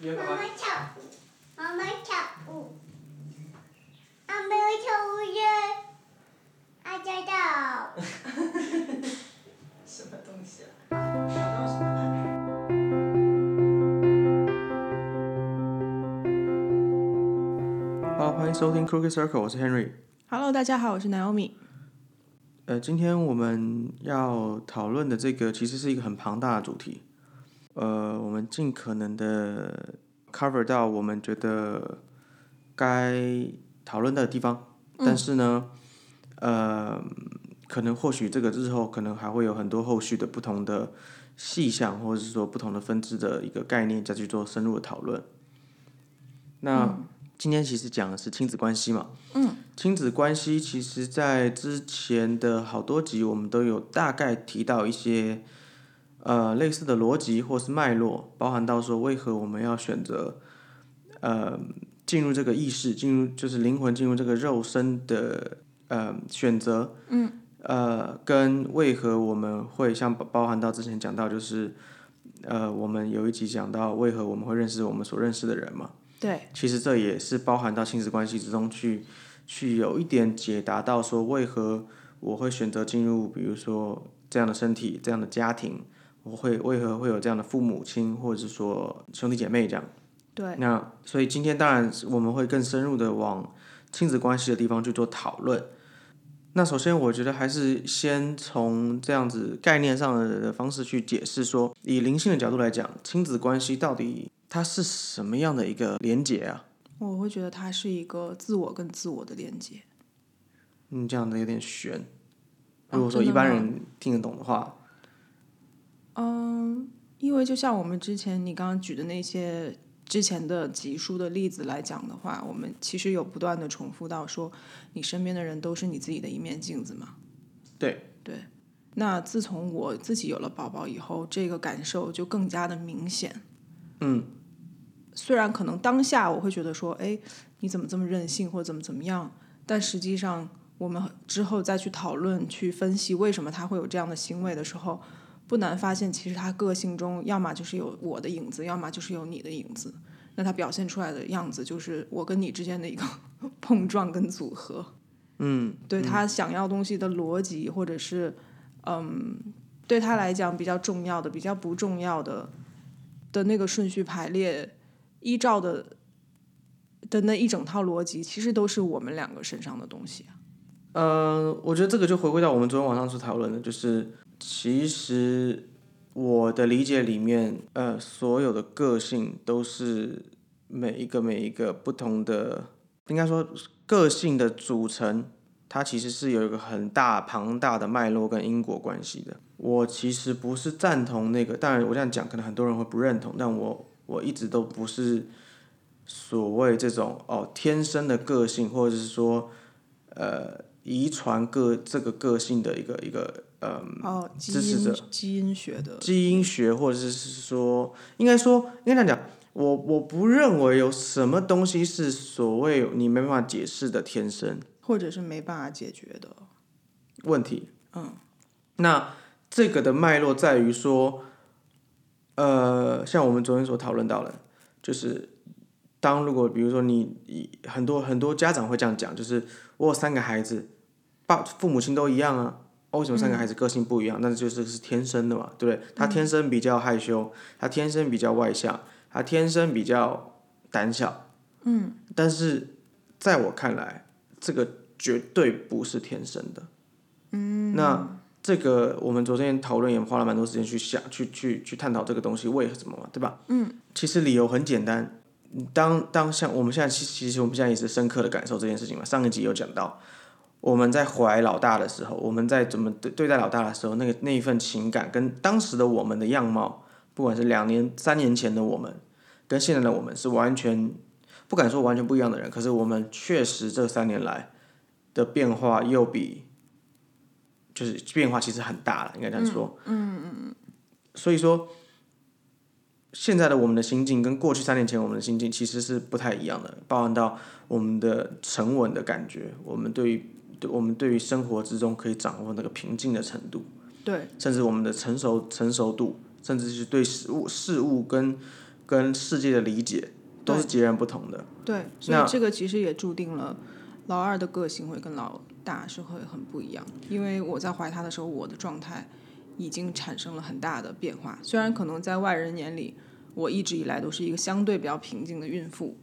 妈妈妈跳舞，妈妈跳舞，啊没有跳舞耶，啊知道。什么东西啊？好，欢迎收听 Crooked Circle，我是 Henry。Hello，大家好，我是 Naomi。呃，今天我们要讨论的这个其实是一个很庞大的主题。呃，我们尽可能的 cover 到我们觉得该讨论的地方，但是呢，呃，可能或许这个之后可能还会有很多后续的不同的细项，或者是说不同的分支的一个概念，再去做深入的讨论。那、今天其实讲的是亲子关系嘛，嗯。亲子关系其实，在之前的好多集，我们都有大概提到一些呃类似的逻辑或是脉络，包含到说为何我们要选择呃进入这个意识，进入就是灵魂进入这个肉身的呃选择，嗯，呃，跟为何我们会像包包含到之前讲到，就是呃我们有一集讲到为何我们会认识我们所认识的人嘛。对，其实这也是包含到亲子关系之中去，去有一点解答到说为何我会选择进入，比如说这样的身体、这样的家庭，我会为何会有这样的父母亲，或者是说兄弟姐妹这样。对，那所以今天当然我们会更深入的往亲子关系的地方去做讨论。那首先，我觉得还是先从这样子概念上的方式去解释说，以灵性的角度来讲，亲子关系到底它是什么样的一个连结啊？我会觉得它是一个自我跟自我的连接。嗯，这样的有点悬。哦如果说一般人听得懂的话，嗯，因为就像我们之前你刚刚举的那些之前的集数的例子来讲的话，我们其实有不断的重复到说，你身边的人都是你自己的一面镜子嘛。对对。那自从我自己有了宝宝以后，这个感受就更加的明显。嗯。虽然可能当下我会觉得说，哎，你怎么这么任性，或者怎么怎么样，但实际上我们之后再去讨论、去分析为什么他会有这样的行为的时候，不难发现，其实他个性中要么就是有我的影子，要么就是有你的影子。那他表现出来的样子，就是我跟你之间的一个 碰撞跟组合。嗯，对他想要东西的逻辑，或者是嗯，对他来讲比较重要的、比较不重要的的那个顺序排列，依照的的那一整套逻辑，其实都是我们两个身上的东西啊。呃，我觉得这个就回归到我们昨天晚上所讨论的，就是其实我的理解里面，呃，所有的个性都是每一个每一个不同的，应该说个性的组成，它其实是有一个很大庞大的脉络跟因果关系的。我其实不是赞同那个，当然我这样讲可能很多人会不认同，但我我一直都不是所谓这种哦天生的个性，或者是说呃遗传个这个个性的一个一个呃哦，基支持者基因学的，基因学，或者是说，应该说，应该这样讲，我我不认为有什么东西是所谓你没办法解释的天生或者是没办法解决的。问题。嗯，那这个的脉络在于说，呃，像我们昨天所讨论到的，就是当如果比如说你很多很多家长会这样讲，就是我有三个孩子，爸父母亲都一样啊。哦为什么三个孩子个性不一样？那就是是天生的嘛，对不对？他天生比较害羞，他天生比较外向，他天生比较胆小。嗯。但是在我看来，这个绝对不是天生的。嗯。那这个我们昨天讨论也花了蛮多时间去想，去去去探讨这个东西为什么嘛，对吧？嗯。其实理由很简单，当当像我们现在其其实我们现在也是深刻的感受这件事情嘛。上一集有讲到，我们在怀老大的时候，我们在怎么对对待老大的时候，那个那一份情感跟当时的我们的样貌，不管是两年、三年前的我们，跟现在的我们是完全不敢说完全不一样的人。可是我们确实这三年来的变化又比就是变化其实很大了，应该这样说。嗯嗯嗯。所以说，现在的我们的心境跟过去三年前我们的心境其实是不太一样的，包含到我们的沉稳的感觉，我们对于对我们对于生活之中可以掌握那个平静的程度，对，甚至我们的成熟成熟度，甚至是对事物事物跟跟世界的理解都是截然不同的。对，所以这个其实也注定了老二的个性会跟老大是会很不一样。因为我在怀他的时候，我的状态已经产生了很大的变化。虽然可能在外人眼里，我一直以来都是一个相对比较平静的孕妇，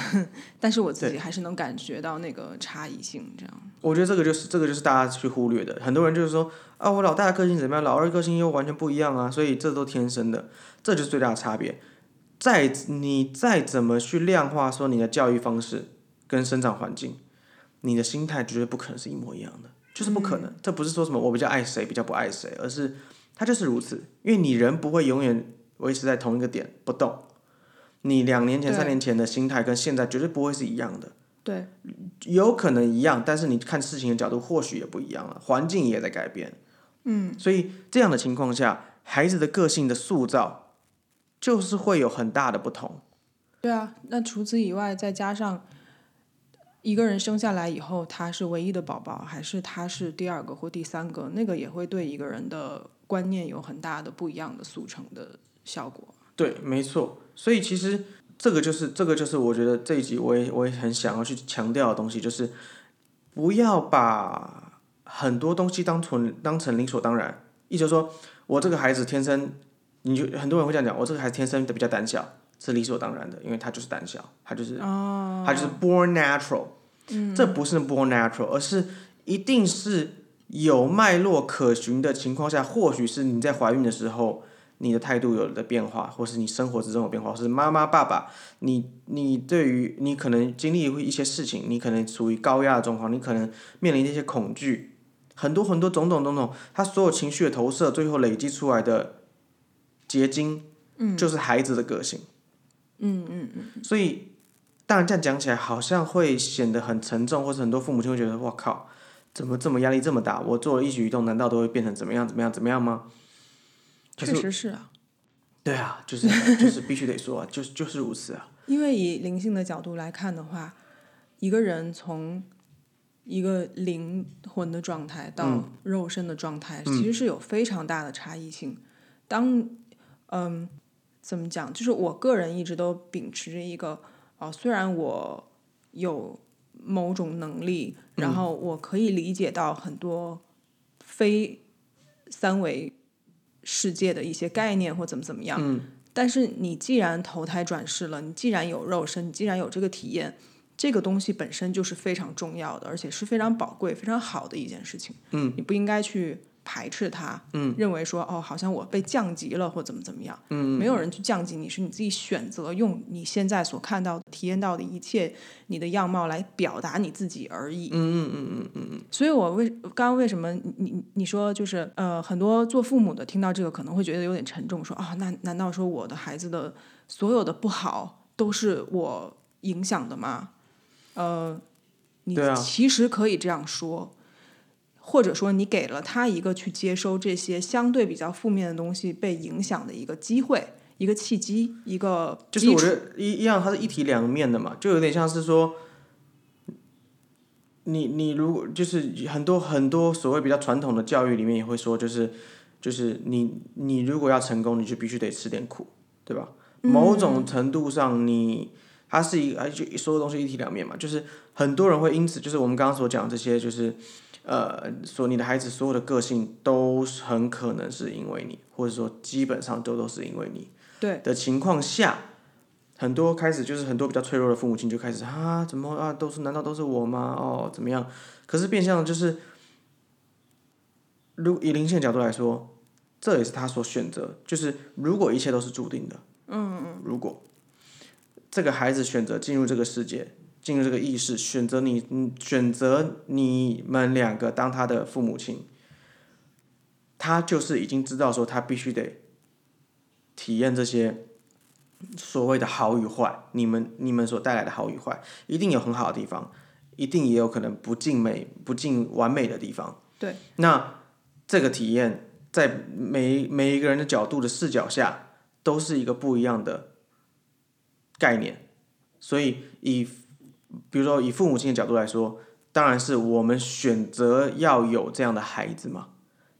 但是我自己还是能感觉到那个差异性。这样，我觉得这个就是这个就是大家去忽略的。很多人就是说啊，我老大的个性怎么样，老二个性又完全不一样啊，所以这都天生的，这就是最大的差别。再你再怎么去量化说你的教育方式跟生长环境，你的心态绝对不可能是一模一样的，就是不可能。这不是说什么我比较爱谁，比较不爱谁，而是他就是如此。因为你人不会永远维持在同一个点不动，你两年前、三年前的心态跟现在绝对不会是一样的。对，有可能一样，但是你看事情的角度或许也不一样了，环境也在改变。嗯，所以这样的情况下，孩子的个性的塑造就是会有很大的不同。对啊。那除此以外，再加上一个人生下来以后，他是唯一的宝宝，还是他是第二个或第三个，那个也会对一个人的观念有很大的不一样的速成的效果。对，没错。所以其实这个就是这个就是我觉得这一集我也我也很想要去强调的东西，就是不要把很多东西当成当成理所当然。意思就是说我这个孩子天生，你就很多人会这样讲，我这个孩子天生的比较胆小，是理所当然的，因为他就是胆小，他就是、他就是 born natural。嗯，这不是 born natural，而是一定是有脉络可循的情况下，或许是你在怀孕的时候。你的态度有了变化，或是你生活之中有变化，或是妈妈、爸爸，你你对于你可能经历一些事情，你可能处于高压的状况，你可能面临一些恐惧，很多很多种种种种，他所有情绪的投射，最后累积出来的结晶，嗯，就是孩子的个性，嗯嗯嗯。所以当然这样讲起来，好像会显得很沉重，或是很多父母亲会觉得，我靠，怎么这么压力这么大？我做了一举一动，难道都会变成怎么样怎么样怎么样吗？可确实是啊，对啊，就是就是必须得说啊，就是就是如此啊。因为以灵性的角度来看的话，一个人从一个灵魂的状态到肉身的状态，其实是有非常大的差异性。当嗯，怎么讲？就是我个人一直都秉持着一个哦，虽然我有某种能力，然后我可以理解到很多非三维世界的一些概念或怎么怎么样。但是你既然投胎转世了，你既然有肉身，你既然有这个体验，这个东西本身就是非常重要的，而且是非常宝贵、非常好的一件事情。嗯，你不应该去排斥它，嗯，认为说哦，好像我被降级了或怎么怎么样。嗯，没有人去降级你，是你自己选择用你现在所看到的、体验到的一切，你的样貌来表达你自己而已。嗯嗯嗯嗯嗯嗯，所以我为刚刚为什么你你你说就是呃很多做父母的听到这个可能会觉得有点沉重，说啊那难道说我的孩子的所有的不好都是我影响的吗？呃，你其实可以这样说，或者说你给了他一个去接收这些相对比较负面的东西被影响的一个机会、一个契机、一个就是我觉得一一样，它是一体两面的嘛，就有点像是说，你你如果就是很多很多所谓比较传统的教育里面也会说，就是就是你你如果要成功，你就必须得吃点苦，对吧？某种程度上你，它是一个就所有东西一体两面嘛，就是很多人会因此就是我们刚刚所讲这些，就是呃，说你的孩子所有的个性都很可能是因为你，或者说基本上都都是因为你。对的情况下，很多开始就是很多比较脆弱的父母亲就开始啊，怎么啊，都是难道都是我吗？哦，怎么样？可是变相就是，如以灵性角度来说，这也是他所选择，就是如果一切都是注定的，嗯嗯，如果这个孩子选择进入这个世界，进入这个意识，选择你，嗯，选择你们两个当他的父母亲，他就是已经知道说他必须得体验这些所谓的好与坏，你们你们所带来的好与坏，一定有很好的地方，一定也有可能不尽美、不尽完美的地方。对，那这个体验在每每一个人的角度的视角下，都是一个不一样的概念。所以以比如说以父母亲的角度来说，当然是我们选择要有这样的孩子嘛。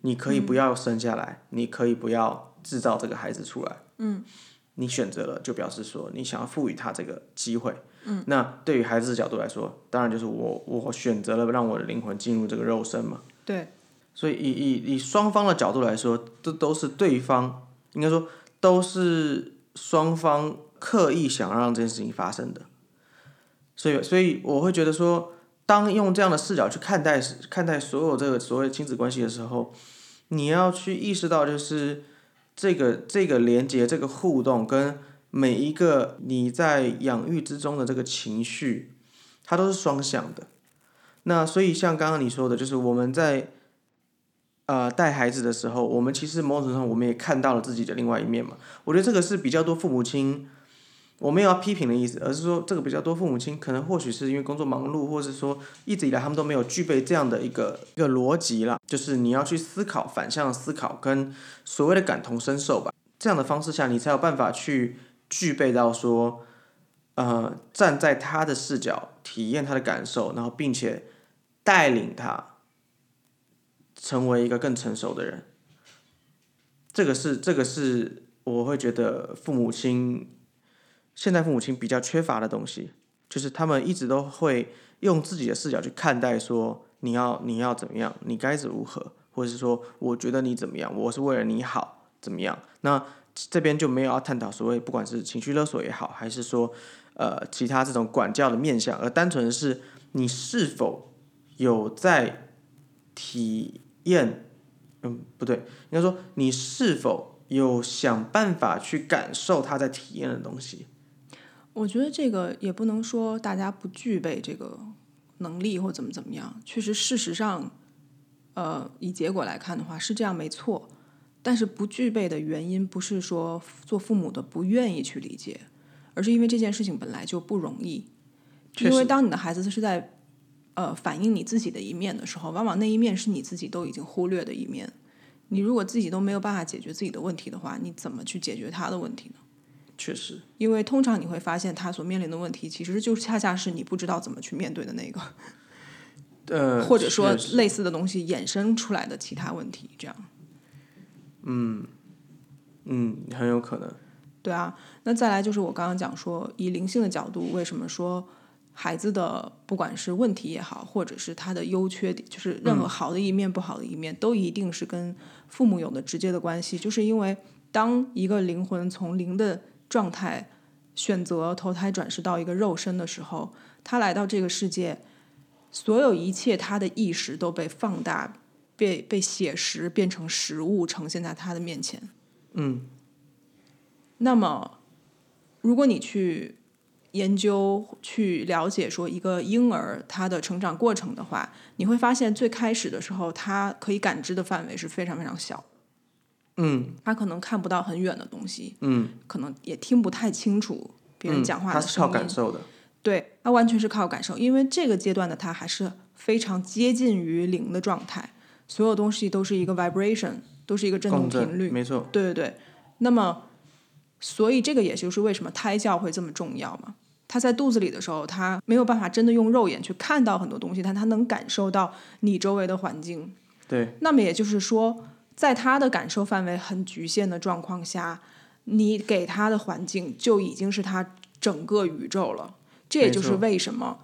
你可以不要生下来，你可以不要制造这个孩子出来。嗯，你选择了，就表示说你想要赋予他这个机会。嗯，那对于孩子的角度来说，当然就是我我选择了让我的灵魂进入这个肉身嘛。对，所以以以以双方的角度来说，这都是对方应该说都是双方刻意想让这件事情发生的。所以所以我会觉得说，当用这样的视角去看待看待所有这个所谓亲子关系的时候，你要去意识到就是这个这个连接这个互动跟每一个你在养育之中的这个情绪，它都是双向的。那所以像刚刚你说的，就是我们在呃带孩子的时候，我们其实某种程度上我们也看到了自己的另外一面嘛。我觉得这个是比较多父母亲，我没有要批评的意思，而是说这个比较多父母亲可能或许是因为工作忙碌，或是说一直以来他们都没有具备这样的一个一个逻辑啦，就是你要去思考反向思考跟所谓的感同身受吧。这样的方式下，你才有办法去具备到说，呃，站在他的视角体验他的感受，然后并且带领他成为一个更成熟的人。这个是这个是我会觉得父母亲现在父母亲比较缺乏的东西，就是他们一直都会用自己的视角去看待说你要你要怎么样，你该如何，或者是说我觉得你怎么样，我是为了你好怎么样？那这边就没有要探讨所谓不管是情绪勒索也好，还是说呃其他这种管教的面向，而单纯的是你是否有在体验，嗯不对，应该说你是否有想办法去感受他在体验的东西。我觉得这个也不能说大家不具备这个能力或怎么怎么样，确实事实上，呃，以结果来看的话是这样没错。但是不具备的原因不是说做父母的不愿意去理解，而是因为这件事情本来就不容易。因为当你的孩子是在呃反映你自己的一面的时候，往往那一面是你自己都已经忽略的一面。你如果自己都没有办法解决自己的问题的话，你怎么去解决他的问题呢？确实，因为通常你会发现他所面临的问题，其实就恰恰是你不知道怎么去面对的那个，呃，或者说类似的东西衍生出来的其他问题，这样。嗯，很有可能。对啊，那再来就是我刚刚讲说，以灵性的角度，为什么说孩子的不管是问题也好，或者是他的优缺点，就是任何好的一面、不好的一面，都一定是跟父母有的直接的关系，就是因为当一个灵魂从灵的状态选择投胎转世到一个肉身的时候，他来到这个世界，所有一切他的意识都被放大，被被写实变成实物呈现在他的面前。嗯，那么，如果你去研究、去了解说一个婴儿他的成长过程的话，你会发现最开始的时候，他可以感知的范围是非常非常小，嗯他可能看不到很远的东西，嗯，可能也听不太清楚别人嗯讲话他是靠的声音。感受的。对，他完全是靠感受，因为这个阶段的他还是非常接近于零的状态，所有东西都是一个 vibration，都是一个振动频率。没错。对对对，那么，所以这个也就是为什么胎教会这么重要嘛。他在肚子里的时候，他没有办法真的用肉眼去看到很多东西，但他能感受到你周围的环境。对，那么也就是说，在他的感受范围很局限的状况下，你给他的环境就已经是他整个宇宙了。这也就是为什么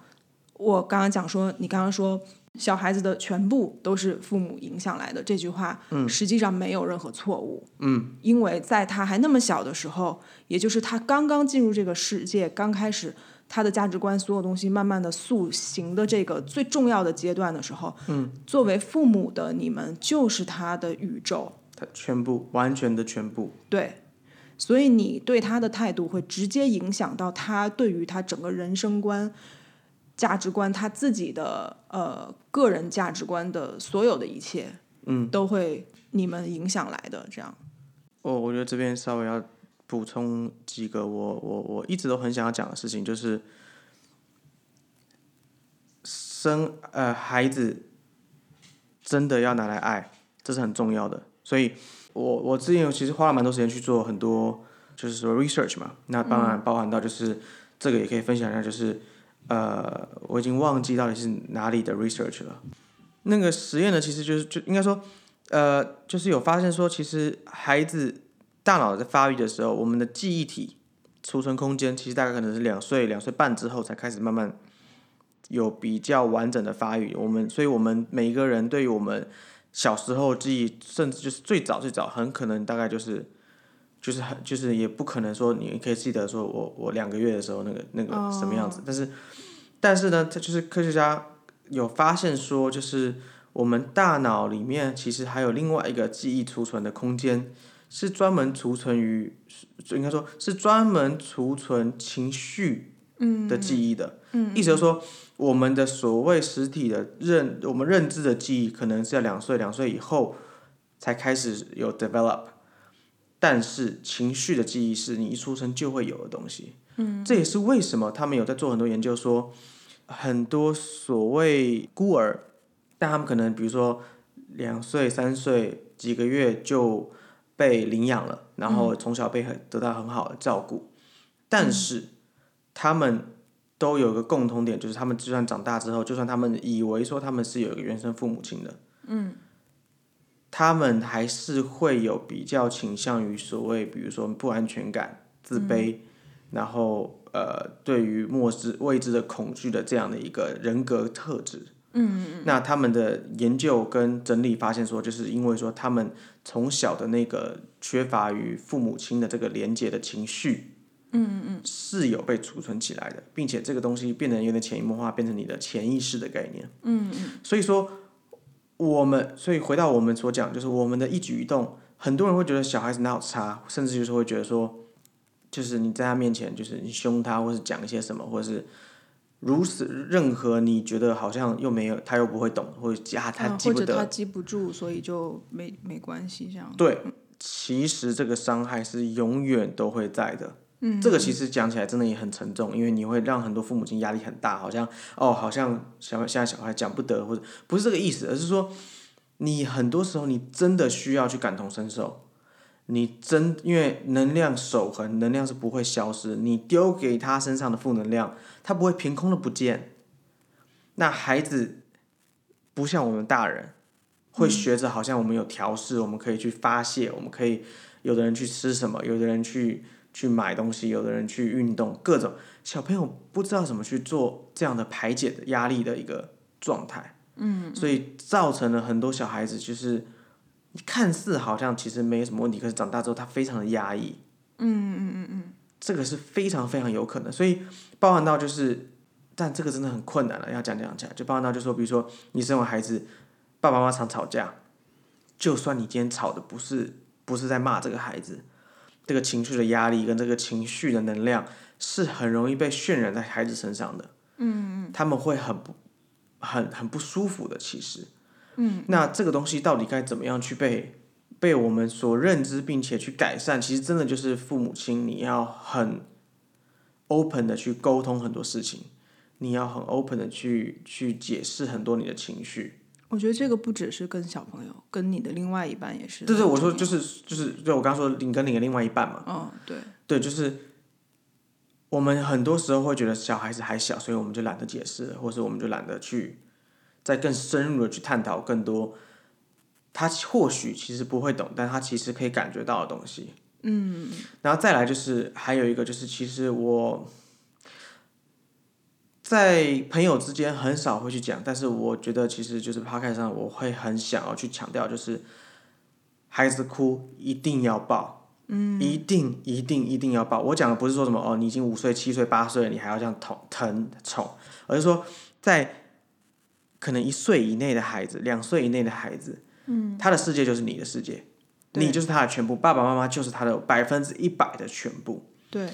我刚刚讲说，你刚刚说小孩子的全部都是父母影响来的这句话，实际上没有任何错误。嗯，因为在他还那么小的时候，也就是他刚刚进入这个世界，刚开始他的价值观所有东西慢慢的塑形的这个最重要的阶段的时候，嗯，作为父母的你们就是他的宇宙，他全部完全的全部。对，所以你对他的态度会直接影响到他对于他整个人生观、价值观、他自己的呃个人价值观的所有的一切，嗯，都会你们影响来的。这样，哦我觉得这边稍微要补充几个我我我一直都很想要讲的事情，就是生呃孩子真的要拿来爱，这是很重要的。所以我我之前有其实花了蛮多时间去做很多就是说 research 嘛，那当然包含到就是、这个也可以分享一下，就是呃我已经忘记到底是哪里的 research 了。那个实验呢，其实就是就应该说呃就是有发现说，其实孩子大脑在发育的时候，我们的记忆体储存空间其实大概可能是两岁、两岁半之后才开始慢慢有比较完整的发育。我们，所以我们每一个人对于我们小时候记忆，甚至就是最早最早，很可能大概就是就是很就是也不可能说你可以记得说我我两个月的时候那个那个什么样子，但是但是呢，它就是科学家有发现说，就是我们大脑里面其实还有另外一个记忆储存的空间，是专门储存于，应该说是专门储存情绪的记忆的。嗯，意思就是说，我们的所谓实体的认，我们认知的记忆，可能是在两岁、两岁以后才开始有 develop，但是情绪的记忆是你一出生就会有的东西。嗯，这也是为什么他们有在做很多研究说。很多所谓孤儿，但他们可能比如说两岁、三岁几个月就被领养了，然后从小被很得到很好的照顾，但是他们都有一个共同点，就是他们就算长大之后，就算他们以为说他们是有一个原生父母亲的，嗯，他们还是会有比较倾向于所谓比如说不安全感、自卑，然后。呃，对于末知未知的恐惧的这样的一个人格特质，嗯嗯那他们的研究跟整理发现说，就是因为说他们从小的那个缺乏与父母亲的这个连接的情绪，嗯嗯嗯，是有被储存起来的，并且这个东西变得有点潜移默化，变成你的潜意识的概念，嗯嗯。所以说，我们所以回到我们所讲，就是我们的一举一动，很多人会觉得小孩子哪有差，甚至就是会觉得说。就是你在他面前，就是你凶他，或是讲一些什么，或者是如此任何你觉得好像又没有，他又不会懂，或者啊他记不得，他记不住，所以就没没关系这样。对，其实这个伤害是永远都会在的。嗯，这个其实讲起来真的也很沉重，因为你会让很多父母亲压力很大，好像哦，好像小现在小孩讲不得，或者不是这个意思，而是说你很多时候你真的需要去感同身受。你真因为能量守恒，能量是不会消失。你丢给他身上的负能量，他不会凭空的不见。那孩子不像我们大人，会学着好像我们有调试，我们可以去发泄，我们可以有的人去吃什么，有的人去去买东西，有的人去运动，各种小朋友不知道怎么去做这样的排解的压力的一个状态。嗯，所以造成了很多小孩子就是。看似好像其实没什么问题，可是长大之后他非常的压抑。嗯嗯嗯嗯这个是非常非常有可能，所以包含到就是，但这个真的很困难了，要讲讲起来，就包含到就说，比如说你生完孩子，爸爸妈妈常吵架，就算你今天吵的不是不是在骂这个孩子，这个情绪的压力跟这个情绪的能量是很容易被渲染在孩子身上的。嗯嗯他们会很不很很不舒服的，其实。嗯，那这个东西到底该怎么样去被被我们所认知，并且去改善？其实真的就是父母亲，你要很 open 的去沟通很多事情，你要很 open 的去去解释很多你的情绪。我觉得这个不只是跟小朋友，跟你的另外一半也是。对对，我说就是就是，对我刚刚说你跟你的另外一半嘛。嗯，对。对，就是我们很多时候会觉得小孩子还小，所以我们就懒得解释，或者我们就懒得去。再更深入的去探讨更多，他或许其实不会懂，但他其实可以感觉到的东西。嗯，然后再来就是还有一个就是，其实我在朋友之间很少会去讲，但是我觉得其实就是 p 开上我会很想要去强调，就是孩子哭一定要抱，嗯，一定一定一定要抱。我讲的不是说什么哦，你已经五岁、七岁、八岁了，你还要这样疼疼宠，而是说在。可能一岁以内的孩子，两岁以内的孩子，嗯，他的世界就是你的世界，你就是他的全部，爸爸妈妈就是他的百分之一百的全部。对，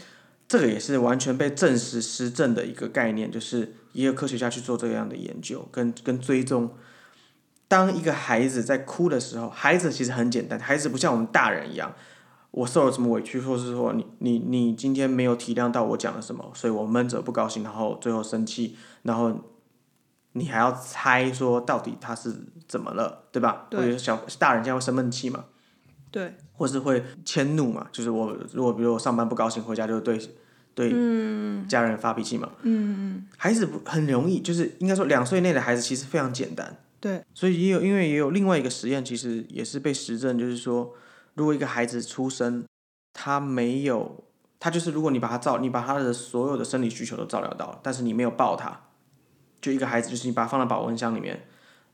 这个也是完全被证实实证的一个概念，就是也有科学家去做这样的研究跟跟追踪。当一个孩子在哭的时候，孩子其实很简单，孩子不像我们大人一样，我受了什么委屈，或是说你你你今天没有体谅到我讲了什么，所以我闷着不高兴，然后最后生气，然后。你还要猜说到底他是怎么了，对吧？或者小大人家会生闷气嘛？对。或是会迁怒嘛？就是我如果比如我上班不高兴，回家就对对家人发脾气嘛？嗯嗯。孩子不很容易，就是应该说两岁内的孩子其实非常简单。对。所以也有因为也有另外一个实验，其实也是被实证，就是说如果一个孩子出生他没有，他就是如果你把他照，你把他的所有的生理需求都照料到了，但是你没有抱他，就一个孩子，就是你把他放到保温箱里面，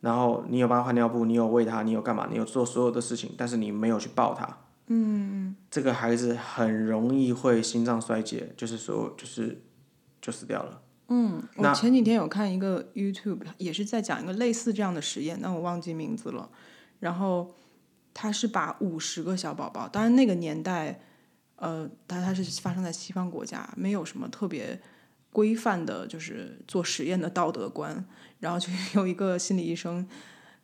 然后你有帮他换尿布，你有喂他，你有干嘛，你有做所有的事情，但是你没有去抱他，嗯，这个孩子很容易会心脏衰竭，就是说就是就死掉了。嗯我前几天有看一个 YouTube，也是在讲一个类似这样的实验，但我忘记名字了。然后他是把五十个小宝宝，当然那个年代，呃，他他是发生在西方国家，没有什么特别规范的，就是做实验的道德观。然后就有一个心理医生，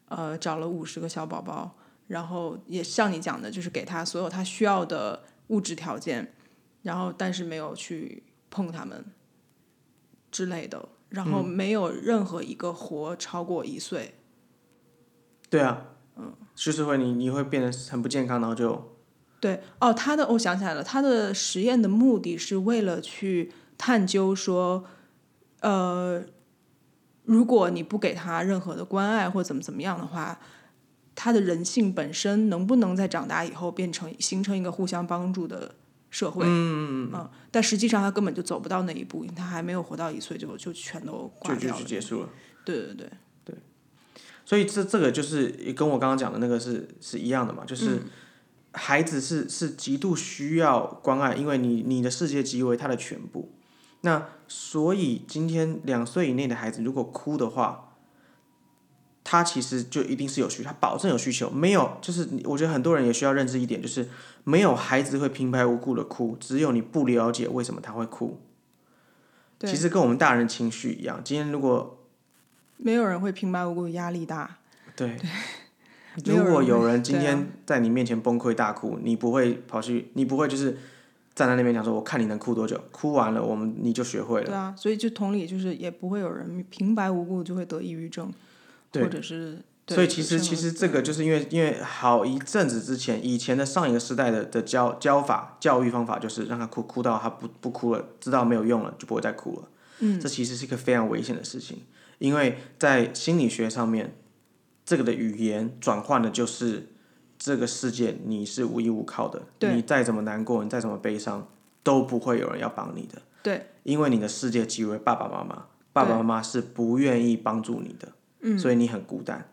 呃，找了五十个小宝宝，然后也像你讲的，就是给他所有他需要的物质条件，然后但是没有去碰他们。之类的，然后没有任何一个活超过一岁。对啊，嗯，就是会你你会变得很不健康，然后就对哦，他的我想起来了，他的实验的目的是为了去探究说，呃，如果你不给他任何的关爱或怎么怎么样的话，他的人性本身能不能在长大以后变成形成一个互相帮助的。社会，嗯嗯，但实际上他根本就走不到那一步，因为他还没有活到一岁就就全都挂就就掉了。就结束了。对对对对，所以这这个就是跟我刚刚讲的那个是是一样的嘛，嗯就是孩子是是极度需要关爱，因为你你的世界即为他的全部。那所以今天两岁以内的孩子如果哭的话，他其实就一定是有需，他保证有需求，没有就是我觉得很多人也需要认知一点，就是没有孩子会平白无故的哭，只有你不了解为什么他会哭。对其实跟我们大人情绪一样，今天如果没有人会平白无故压力大。对，如果有人今天在你面前崩溃大哭，你不会跑去，你不会就是站在那边讲说，我看你能哭多久，哭完了我们你就学会了。对啊，所以就同理，就是也不会有人平白无故就会得抑郁症，或者是。对所以其实其实这个就是因为因为好一阵子之前，以前的上一个时代的的教教法教育方法就是让他哭哭到他不不哭了，知道没有用了就不会再哭了。嗯，这其实是一个非常危险的事情，因为在心理学上面，这个的语言转换的就是这个世界你是无依无靠的，你再怎么难过，你再怎么悲伤，都不会有人要帮你的。对，因为你的世界即为爸爸妈妈，爸爸妈妈是不愿意帮助你的，嗯所以你很孤单。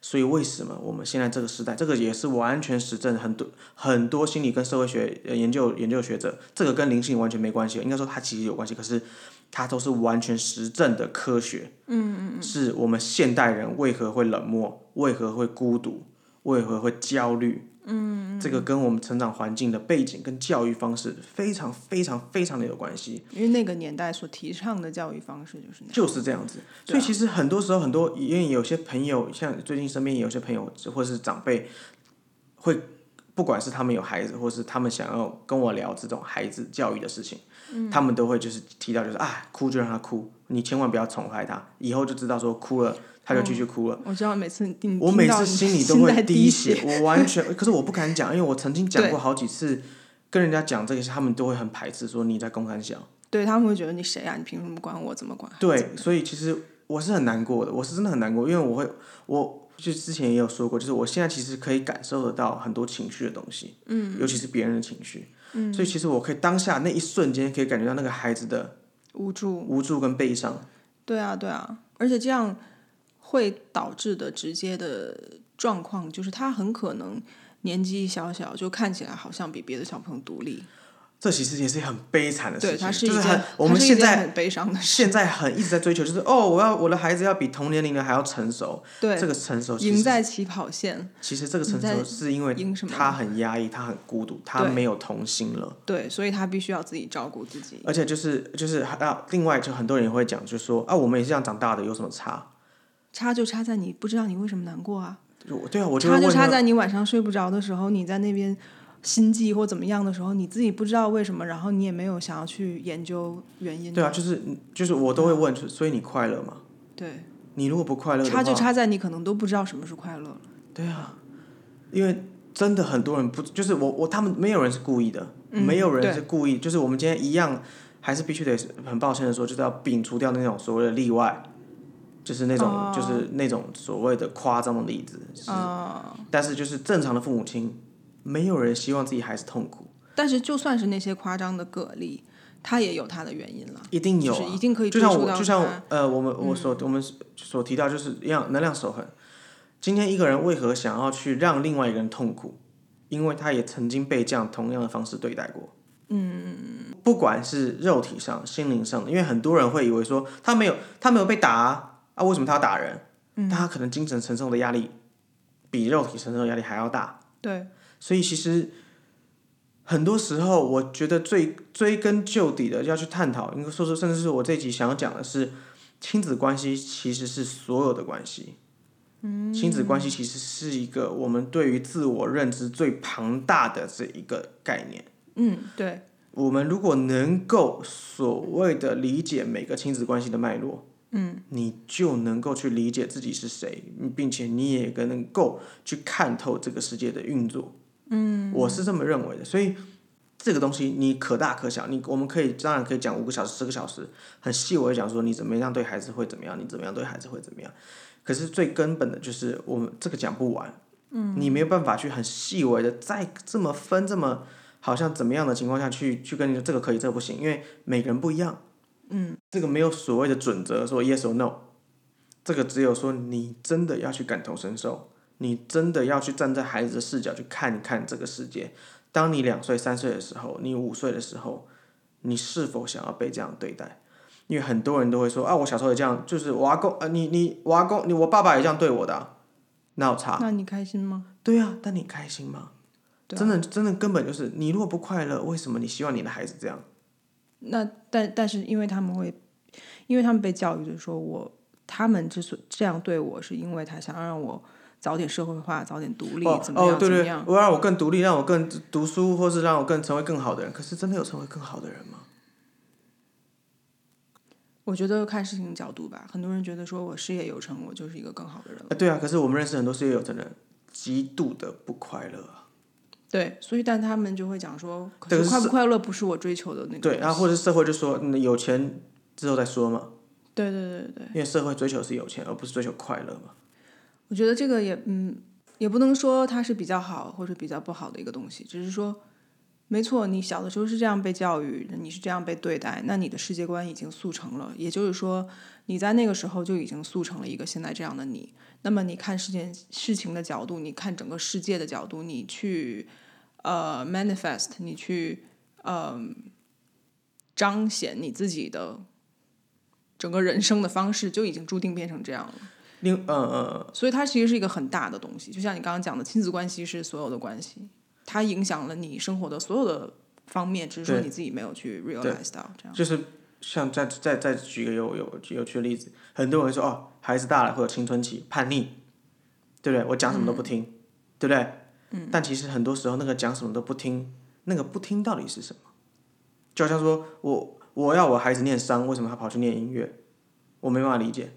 所以为什么我们现在这个时代，这个也是完全实证，很多很多心理跟社会学呃研究研究学者，这个跟灵性完全没关系，应该说它其实有关系，可是它都是完全实证的科学。嗯嗯嗯。是我们现代人为何会冷漠，为何会孤独，为何会焦虑？嗯这个跟我们成长环境的背景跟教育方式非常非常非常的有关系。因为那个年代所提倡的教育方式就是那样。就是这样子。啊所以其实很多时候，很多因为有些朋友，像最近身边也有些朋友或者是长辈，会不管是他们有孩子，或是他们想要跟我聊这种孩子教育的事情，嗯他们都会就是提到就是啊，哭就让他哭，你千万不要宠坏他，以后就知道说哭了他就继续哭了。我知道每次你我每次心里都会滴血，血，我完全，可是我不敢讲，因为我曾经讲过好几次，跟人家讲这个，他们都会很排斥，说你在公开讲。对他们会觉得你谁啊？你凭什么管我怎么管？对，所以其实我是很难过的，我是真的很难过，因为我会，我就之前也有说过，就是我现在其实可以感受得到很多情绪的东西，嗯，尤其是别人的情绪，嗯，所以其实我可以当下那一瞬间可以感觉到那个孩子的无助。无助跟悲伤，对啊，对啊，而且这样会导致的直接的状况就是他很可能年纪小小就看起来好像比别的小朋友独立。这其实也是很悲惨的事，情，它是就是很我它们现在很悲伤的事。现在很一直在追求，就是哦，我要我的孩子要比同年龄的还要成熟，对这，个成熟赢在起跑线。其实这个成熟是因为他很压抑，他很孤独，他对没有童心了。对，所以他必须要自己照顾自己。而且就是就是啊，另外就很多人也会讲，就说啊，我们也是这样长大的，有什么差？差就差在你不知道你为什么难过啊，就对啊，我就会差就差在你晚上睡不着的时候，你在那边心悸或怎么样的时候，你自己不知道为什么，然后你也没有想要去研究原因。对啊，就是就是我都会问，所以你快乐吗？对，你如果不快乐，差就差在你可能都不知道什么是快乐了。对啊，因为真的很多人不就是我我他们没有人是故意的，嗯没有人是故意，就是我们今天一样，还是必须得很抱歉的说，就是要摒除掉那种所谓的例外。就是那种，哦就是那种所谓的夸张的例子，是啊、但是就是正常的父母亲，没有人希望自己孩子痛苦。但是就算是那些夸张的个例，他也有他的原因了，一定有、啊，就是一定可以就像我就像呃，我们我所、我们所提到就是一样能量守恒。今天一个人为何想要去让另外一个人痛苦？因为他也曾经被这样同样的方式对待过。嗯，不管是肉体上、心灵上的，因为很多人会以为说他没有他没有被打啊，啊为什么他要打人？但他可能精神承受的压力比肉体承受的压力还要大。对，所以其实很多时候，我觉得最追根究底的要去探讨，应该说是，甚至是我这一集想要讲的是，亲子关系其实是所有的关系。嗯，亲子关系其实是一个我们对于自我认知最庞大的这一个概念。嗯，对，我们如果能够所谓的理解每个亲子关系的脉络，嗯，你就能够去理解自己是谁，并且你也更能够去看透这个世界的运作。嗯，我是这么认为的。所以这个东西你可大可小，你我们可以当然可以讲五个小时、十个小时，很细微的讲说你怎么样对孩子会怎么样，你怎么样对孩子会怎么样。可是最根本的就是我们这个讲不完，嗯，你没有办法去很细微的再这么分这么。好像怎么样的情况下去去跟你说这个可以，这个不行，因为每个人不一样。嗯，这个没有所谓的准则说 yes or no，这个只有说你真的要去感同身受，你真的要去站在孩子的视角去看一看这个世界。当你两岁、三岁的时候，你五岁的时候，你是否想要被这样对待？因为很多人都会说啊，我小时候也这样，就是我阿公呃，你你我阿公你我爸爸也这样对我的、啊，那有差？那你开心吗？对啊，但你开心吗？真的，真的根本就是你如果不快乐，为什么你希望你的孩子这样？那但但是因为他们会，因为他们被教育的说我他们之所这样对我，是因为他想让我早点社会化，早点独立，哦怎么样、哦，对对怎么样，？我让我更独立，让我更读书，或是让我更成为更好的人。可是真的有成为更好的人吗？我觉得看事情角度吧，很多人觉得说我事业有成，我就是一个更好的人了。啊，对啊。可是我们认识很多事业有成的人，极度的不快乐啊。对，所以但他们就会讲说，可对是是快不快乐不是我追求的那个。对，然后或者是社会就说，嗯，有钱之后再说嘛。对对对对对，因为社会追求是有钱，而不是追求快乐嘛。我觉得这个也嗯，也不能说它是比较好或者比较不好的一个东西，只是说，没错，你小的时候是这样被教育，你是这样被对待，那你的世界观已经速成了，也就是说，你在那个时候就已经速成了一个现在这样的你。那么你看事件事情的角度，你看整个世界的角度，你去呃 manifest，你去呃彰显你自己的整个人生的方式，就已经注定变成这样了。另，嗯嗯嗯，所以它其实是一个很大的东西，就像你刚刚讲的，亲子关系是所有的关系，它影响了你生活的所有的方面，只是说你自己没有去 realize 到这样。就是像再再再举个有有有趣的例子，很多人说哦，孩子大了会有青春期叛逆，对不对？我讲什么都不听，对不对？嗯。但其实很多时候那个讲什么都不听，那个不听到底是什么？就好像说我我要我孩子念商，为什么他跑去念音乐？我没办法理解，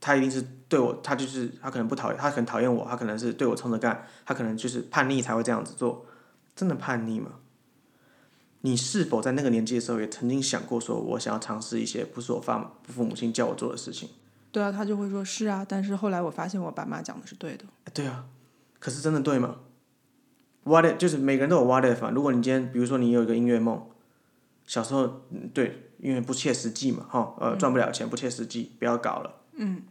他一定是对我，他就是他可能不讨厌，他可能讨厌我，他可能是对我冲着干，他可能就是叛逆才会这样子做，真的叛逆吗？你是否在那个年纪的时候也曾经想过，说我想要尝试一些不是我爸父母亲叫我做的事情？对啊，他就会说是啊，但是后来我发现我爸妈讲的是对的。哎对啊，可是真的对吗？What if, 就是每个人都有 what if 嘛。如果你今天比如说你有一个音乐梦，小时候嗯对，因为不切实际嘛，哈，呃，赚不了钱，不切实际，不要搞了。嗯。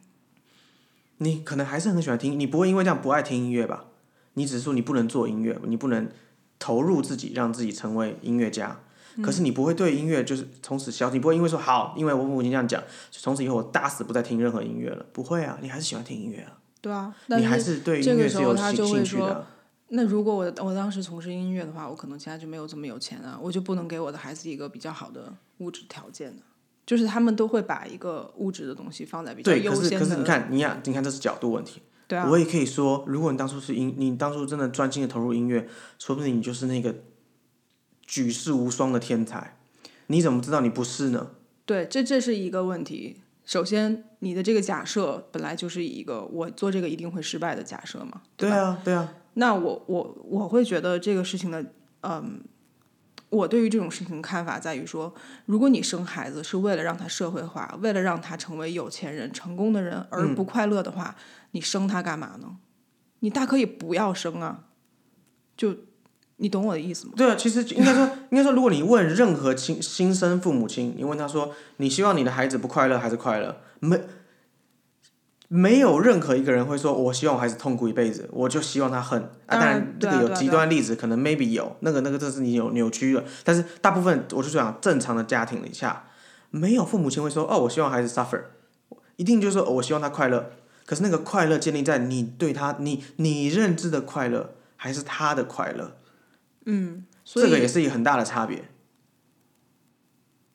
你可能还是很喜欢听，你不会因为这样不爱听音乐吧？你只是说你不能做音乐，你不能投入自己，让自己成为音乐家。可是你不会对音乐就是从此消，你不会因为说好，因为我母亲这样讲，从此以后我打死不再听任何音乐了。不会啊，你还是喜欢听音乐啊，对啊，你还是是对音乐是有兴趣的啊。那如果我我当时从事音乐的话，我可能现在就没有这么有钱啊，我就不能给我的孩子一个比较好的物质条件呢。就是他们都会把一个物质的东西放在比较对，优先的。可是可是你看，你看，你看这是角度问题。对啊，我也可以说，如果你当初是音，你当初真的专心的投入音乐，说不定你就是那个举世无双的天才。你怎么知道你不是呢？对，这这是一个问题。首先，你的这个假设本来就是一个我做这个一定会失败的假设嘛。吧对啊，对啊，那我我我会觉得这个事情的，嗯，我对于这种事情的看法在于说，如果你生孩子是为了让他社会化，为了让他成为有钱人、成功的人，而不快乐的话，你生他干嘛呢？你大可以不要生啊，就你懂我的意思吗？对啊，其实应该说，应该说，如果你问任何亲新生父母亲，你问他说，你希望你的孩子不快乐还是快乐？没，没有任何一个人会说，我希望我孩子痛苦一辈子，我就希望他恨。啊，当然这个有极端例子，可能 maybe 有，那个那个这是你有扭曲了。但是大部分，我就讲正常的家庭里下，没有父母亲会说，哦，我希望孩子 suffer，一定就是说，哦我希望他快乐。可是那个快乐建立在你对他，你你认知的快乐，还是他的快乐？所以这个也是一个很大的差别。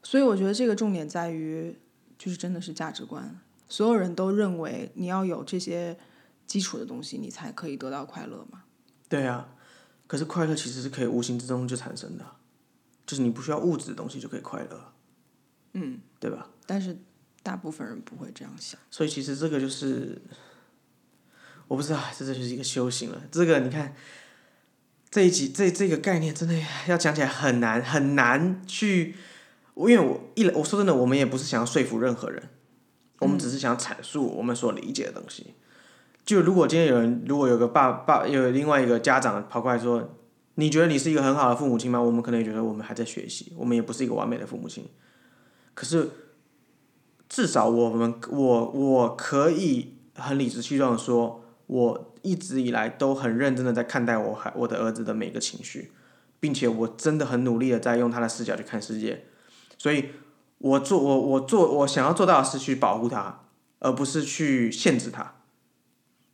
所以我觉得这个重点在于，就是真的是价值观。所有人都认为你要有这些基础的东西，你才可以得到快乐嘛。对啊，可是快乐其实是可以无形之中就产生的，就是你不需要物质的东西就可以快乐，嗯，对吧？但是大部分人不会这样想。所以其实这个就是，我不知道，这就是一个修行了。这个你看，这一集这这个概念真的要讲起来很难很难去，因为我一来我说真的，我们也不是想要说服任何人，我们只是想阐述我们所理解的东西。就如果今天有人，如果有个爸爸有另外一个家长跑过来说，你觉得你是一个很好的父母亲吗？我们可能也觉得我们还在学习，我们也不是一个完美的父母亲。可是至少我们我我可以很理直气壮的说，我一直以来都很认真的在看待我孩我的儿子的每个情绪，并且我真的很努力的在用他的视角去看世界，所以我做我我做我想要做到的是去保护他，而不是去限制他，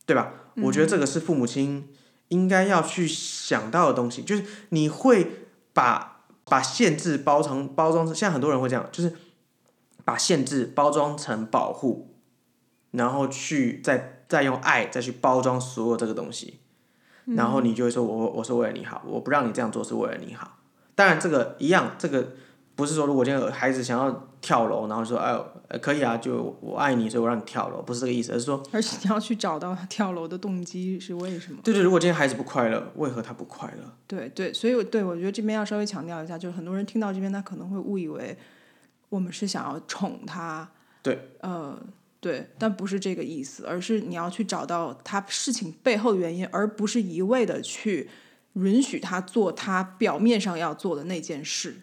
对吧？我觉得这个是父母亲应该要去想到的东西，就是你会把把限制包成包装成，现在很多人会这样，就是把限制包装成保护，然后去再再用爱再去包装所有这个东西，然后你就会说我我是为了你好，我不让你这样做是为了你好。当然这个一样，这个不是说如果今天孩子想要跳楼，然后说哎呃可以啊，就我爱你，所以我让你跳楼，不是这个意思，而是说而且你要去找到他 跳楼的动机是为什么。对对，如果今天孩子不快乐，为何他不快乐？对对，所以我对我觉得这边要稍微强调一下，就是很多人听到这边，他可能会误以为我们是想要宠他，对，呃，对，但不是这个意思，而是你要去找到他事情背后的原因，而不是一味的去允许他做他表面上要做的那件事。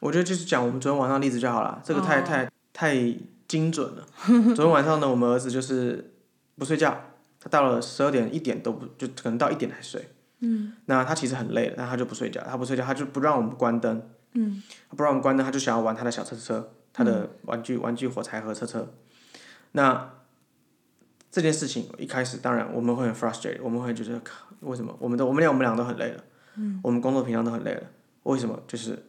我觉得就是讲我们昨天晚上的例子就好了，这个太、哦太太精准了。昨天晚上呢，我们儿子就是不睡觉，他到了十二点一点都不就可能到一点才睡。嗯。那他其实很累了，但他就不睡觉，他不睡觉，他就不让我们关灯。嗯。不让我们关灯，他就想要玩他的小车车，他的玩具、玩具火柴盒车车。那这件事情一开始当然我们会很 frustrated，我们会觉得靠为什么我们都我们俩我们俩都很累了，嗯，我们工作平常都很累了，为什么就是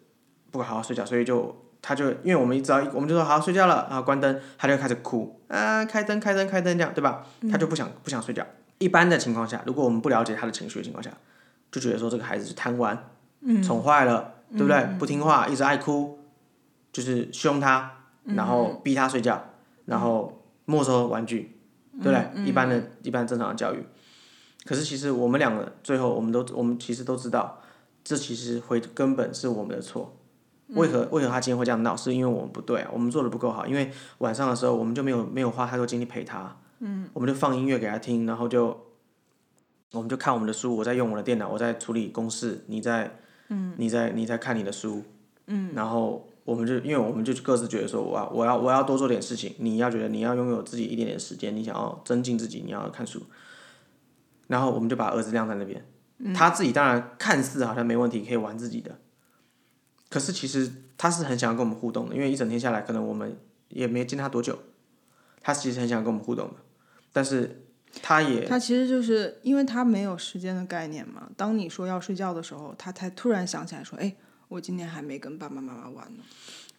不好好睡觉，所以就他就因为我们一只要一我们就说好好睡觉了，然后关灯，他就开始哭啊，开灯开灯开灯这样对吧？他就不想不想睡觉。一般的情况下，如果我们不了解他的情绪的情况下，就觉得说这个孩子是贪玩，嗯，宠坏了，对不对？不听话，一直爱哭，就是凶他，然后逼他睡觉，然后没收玩具，对不对？一般的、一般正常的教育。可是其实我们两个最后，我们都我们其实都知道，这其实会根本是我们的错。为何为何他今天会这样闹？是因为我们不对啊，我们做的不够好。因为晚上的时候，我们就没有没有花太多精力陪他，嗯，我们就放音乐给他听，然后就我们就看我们的书，我在用我的电脑，我在处理公事，你在，嗯，你在你在看你的书，嗯，然后我们就因为我们就各自觉得说，我要我要我要多做点事情，你要觉得你要拥有自己一点点时间，你想要增进自己，你要看书，然后我们就把儿子晾在那边，他自己当然看似好像没问题，可以玩自己的，可是其实他是很想要跟我们互动的，因为一整天下来，可能我们也没见他多久，他其实很想跟我们互动的，但是他也他其实就是因为他没有时间的概念嘛。当你说要睡觉的时候，他才突然想起来说：“哎，我今天还没跟爸爸妈妈玩呢。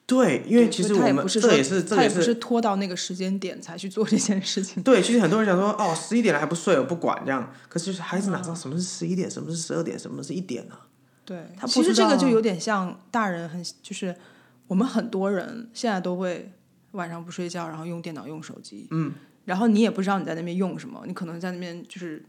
对，因为其实我们这也是这也是拖到那个时间点才去做这件事情。对，其实很多人想说，哦，十一点了还不睡，我不管这样。可是孩子哪知道什么是十一点，什么是十二点，什么是一点呢、对，他不其实这个就有点像大人很，就是我们很多人现在都会晚上不睡觉，然后用电脑、用手机，嗯，然后你也不知道你在那边用什么，你可能在那边就是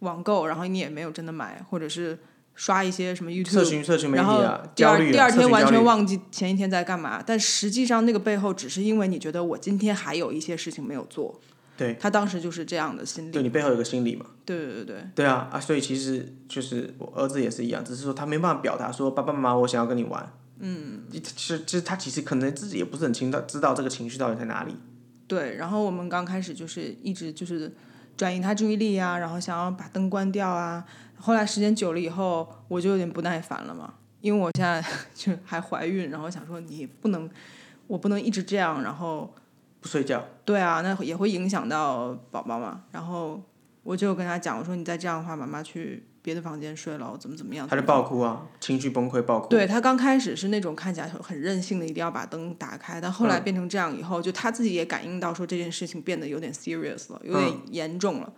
网购，然后你也没有真的买，或者是刷一些什么 YouTube，群社群媒体然后啊，第二第二天完全忘记前一天在干嘛，但实际上那个背后只是因为你觉得我今天还有一些事情没有做，对他当时就是这样的心理。对你背后有个心理嘛。对对对对，对啊啊，所以其实就是我儿子也是一样，只是说他没办法表达说爸爸妈妈我想要跟你玩。嗯，其实其实他其实可能自己也不是很清道知道这个情绪到底在哪里。对，然后我们刚开始就是一直就是转移他注意力啊，然后想要把灯关掉啊。后来时间久了以后，我就有点不耐烦了嘛，因为我现在 就还怀孕，然后想说你不能，我不能一直这样，然后不睡觉，对啊，那也会影响到宝宝嘛。然后我就跟他讲，我说你再这样的话，妈妈去别的房间睡了，怎么怎么样。他就爆哭啊，情绪崩溃爆哭。对他刚开始是那种看起来很很任性的，一定要把灯打开，但后来嗯变成这样以后，就他自己也感应到说这件事情变得有点 serious 了，有点嗯严重了，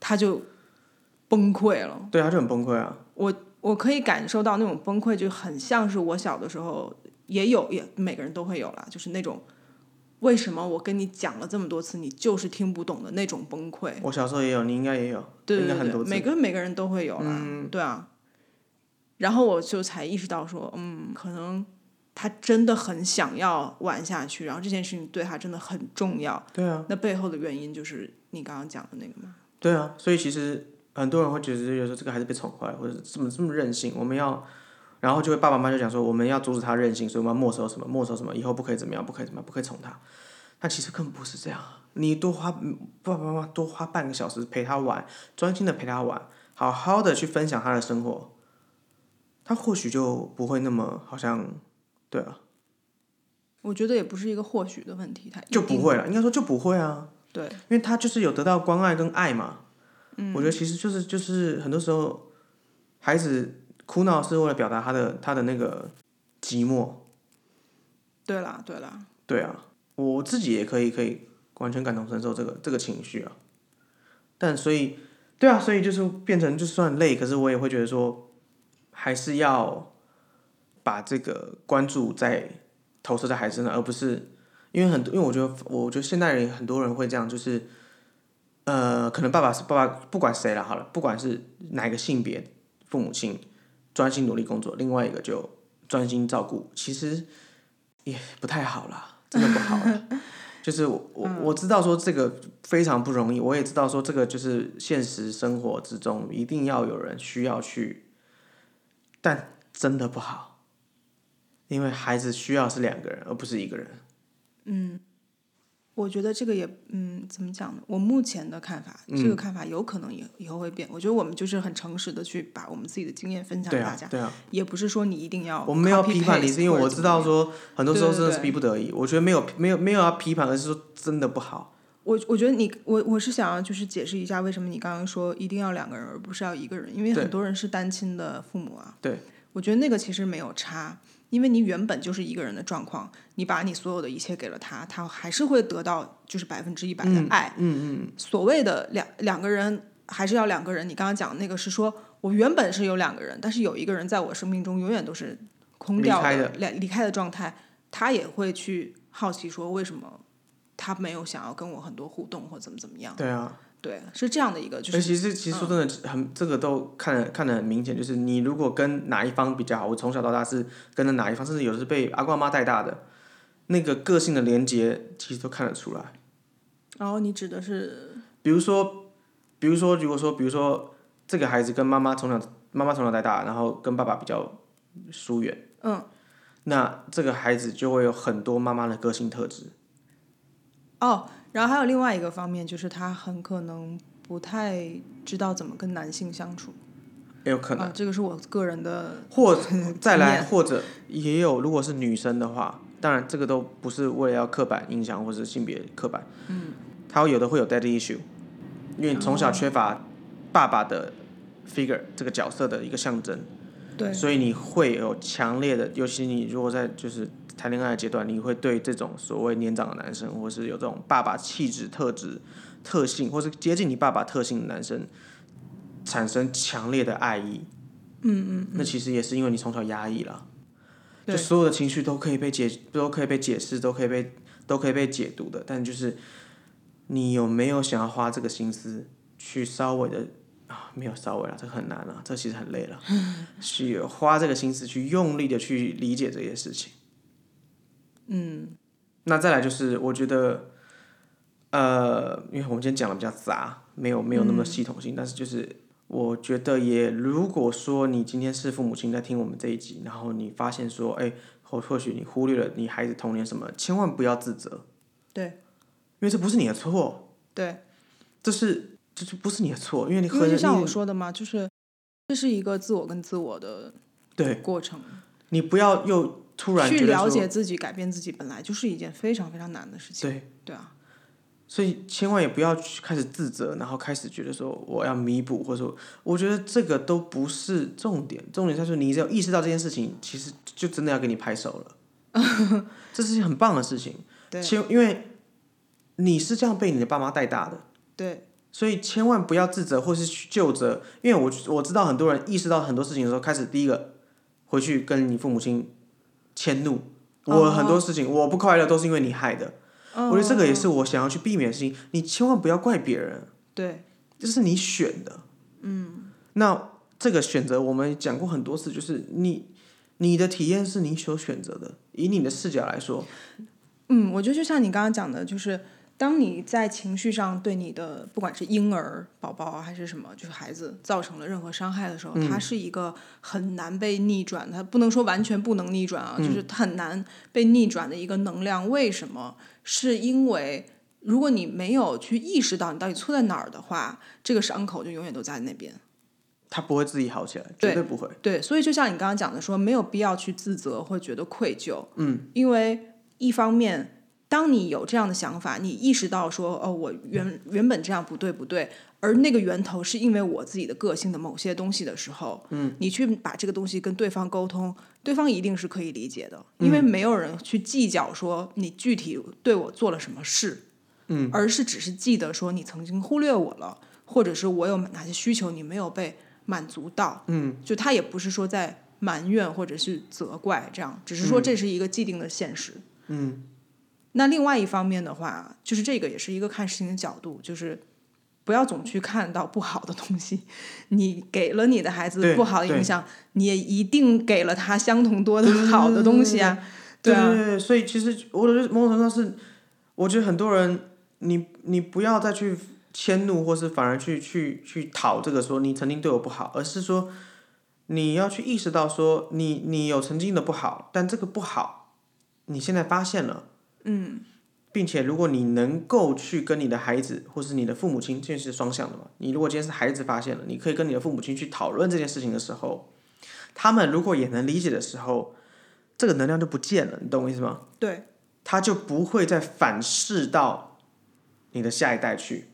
他就崩溃了。对，他就很崩溃啊。我我可以感受到那种崩溃，就很像是我小的时候也有，也每个人都会有啦，就是那种为什么我跟你讲了这么多次，你就是听不懂的那种崩溃。我小时候也有，你应该也有，对对对对，应该很多次。每个每个人都会有啦，嗯对啊。然后我就才意识到说，嗯，可能他真的很想要玩下去，然后这件事情对他真的很重要。对啊，那背后的原因就是你刚刚讲的那个嘛。对啊，所以其实很多人会觉得，有时候这个孩子被宠坏，或者怎么这么任性，我们要，然后就会爸爸妈妈就讲说，我们要阻止他任性，所以我们要没收什么，没收什么，以后不可以怎么样，不可以怎么样，不可以宠他。但其实根本不是这样啊，你多花爸爸妈妈多花半个小时陪他玩，专心的陪他玩，好好的去分享他的生活，他或许就不会那么好像，对啊，我觉得也不是一个或许的问题，他就不会了，应该说就不会啊。对，因为他就是有得到关爱跟爱嘛。嗯，我觉得其实就是就是很多时候，孩子哭闹是为了表达他的他的那个寂寞。对啦，对啦，对啊，我自己也可以可以完全感同身受这个这个情绪啊。但所以，对啊，所以就是变成就算累，可是我也会觉得说，还是要把这个关注在投射在孩子身上，而不是因为很多，因为我觉得我觉得现代人很多人会这样，就是呃，可能爸爸是爸爸，不管谁了好了，不管是哪个性别，父母亲专心努力工作，另外一个就专心照顾，其实也不太好啦，真的不好啦。就是我我我知道说这个非常不容易，我也知道说这个就是现实生活之中一定要有人需要去，但真的不好，因为孩子需要是两个人，而不是一个人。我觉得这个也，嗯，怎么讲呢？我目前的看法，这个看法有可能也以后会变。我觉得我们就是很诚实的去把我们自己的经验分享给大家，，啊对啊，也不是说你一定要我们没有批判你，是因为我知道说很多时候真的是逼不得已。我觉得没有没有没有要批判，而是说真的不好。我我觉得你我我是想要就是解释一下为什么你刚刚说一定要两个人而不是要一个人，因为很多人是单亲的父母啊。对，我觉得那个其实没有差，因为你原本就是一个人的状况，你把你所有的一切给了他，他还是会得到就是百分之一百的爱。嗯嗯，所谓的两两个人还是要两个人，你刚刚讲的那个是说我原本是有两个人，但是有一个人在我生命中永远都是空掉的离离开的状态，他也会去好奇说为什么他没有想要跟我很多互动或怎么怎么样。对啊。对，是这样的一个，就而是其实其实说真的，很这个都看得看得很明显，就是你如果跟哪一方比较好，我从小到大是跟着哪一方，甚至有的是被阿公阿妈带大的，那个个性的连接其实都看得出来。然后你指的是比如说，比如说，如果说，比如说这个孩子跟妈妈从小妈妈从小带大，然后跟爸爸比较疏远，嗯，那这个孩子就会有很多妈妈的个性特质。哦，然后还有另外一个方面，就是他很可能不太知道怎么跟男性相处。也有可能，啊，这个是我个人的或再来，或者也有，如果是女生的话，当然这个都不是为了要刻板印象或者是性别刻板，嗯，他会有的会有 daddy issue，因为你从小缺乏爸爸的 figure 这个角色的一个象征，对所以你会有强烈的，尤其你如果在就是谈恋爱的阶段，你会对这种所谓年长的男生，或是有这种爸爸气质特质、特性，或是接近你爸爸特性的男生，产生强烈的爱意。嗯嗯那其实也是因为你从小压抑了，就所有的情绪都可以被解，都可以被解释，都可以被都可以被解读的，但就是你有没有想要花这个心思去稍微的啊，没有稍微了，这很难了，这其实很累了，去花这个心思去用力的去理解这些事情。嗯，那再来就是我觉得，呃，因为我们今天讲的比较杂，没有没有那么系统性，但是就是我觉得也，如果说你今天是父母亲在听我们这一集，然后你发现说，哎，或或许你忽略了你孩子童年什么，千万不要自责，对，因为这不是你的错，对，这是这是不是你的错，因为你很因为就像我说的嘛，就是这是一个自我跟自我的对。过程，你不要又突然去了解自己、改变自己，本来就是一件非常非常难的事情。对。对啊，所以千万也不要去开始自责，然后开始觉得说我要弥补，或者说我觉得这个都不是重点，重点在说你只要意识到这件事情，其实就真的要给你拍手了，这是件很棒的事情。对千因为你是这样被你的爸妈带大的，对所以千万不要自责或是去就责，因为我我知道很多人意识到很多事情的时候，开始第一个回去跟你父母亲迁怒，我很多事情我不快乐都是因为你害的。我觉得这个也是我想要去避免的事情。你千万不要怪别人，对这是你选的。嗯，那这个选择我们讲过很多次，就是你你的体验是你所选择的。以你的视角来说，嗯，我觉得就像你刚刚讲的，就是当你在情绪上对你的不管是婴儿、宝宝啊还是什么，就是孩子造成了任何伤害的时候，它是一个很难被逆转，它不能说完全不能逆转啊，就是它很难被逆转的一个能量。为什么？是因为如果你没有去意识到你到底错在哪儿的话，这个伤口就永远都在那边。他不会自己好起来，绝对不会。对，所以就像你刚刚讲的说，没有必要去自责或觉得愧疚，嗯，因为一方面，当你有这样的想法，你意识到说，哦，我原原本这样不对不对，而那个源头是因为我自己的个性的某些东西的时候，嗯，你去把这个东西跟对方沟通，对方一定是可以理解的，因为没有人去计较说你具体对我做了什么事，嗯，而是只是记得说你曾经忽略我了，或者是我有哪些需求你没有被满足到，嗯，就他也不是说在埋怨或者是责怪这样，只是说这是一个既定的现实，嗯。那另外一方面的话，就是这个也是一个看事情的角度，就是不要总去看到不好的东西。你给了你的孩子不好的影响，你也一定给了他相同多的好的东西啊。啊，对对对，所以其实我觉得某种程度上是，我觉得很多人，你你不要再去迁怒，或是反而去去去讨这个说你曾经对我不好，而是说你要去意识到说你你有曾经的不好，但这个不好你现在发现了，嗯，并且如果你能够去跟你的孩子或是你的父母亲，这是双向的嘛，你如果今天是孩子发现了，你可以跟你的父母亲去讨论这件事情的时候，他们如果也能理解的时候。这个能量就不见了，你懂我意思吗？对他就不会再反噬到你的下一代去。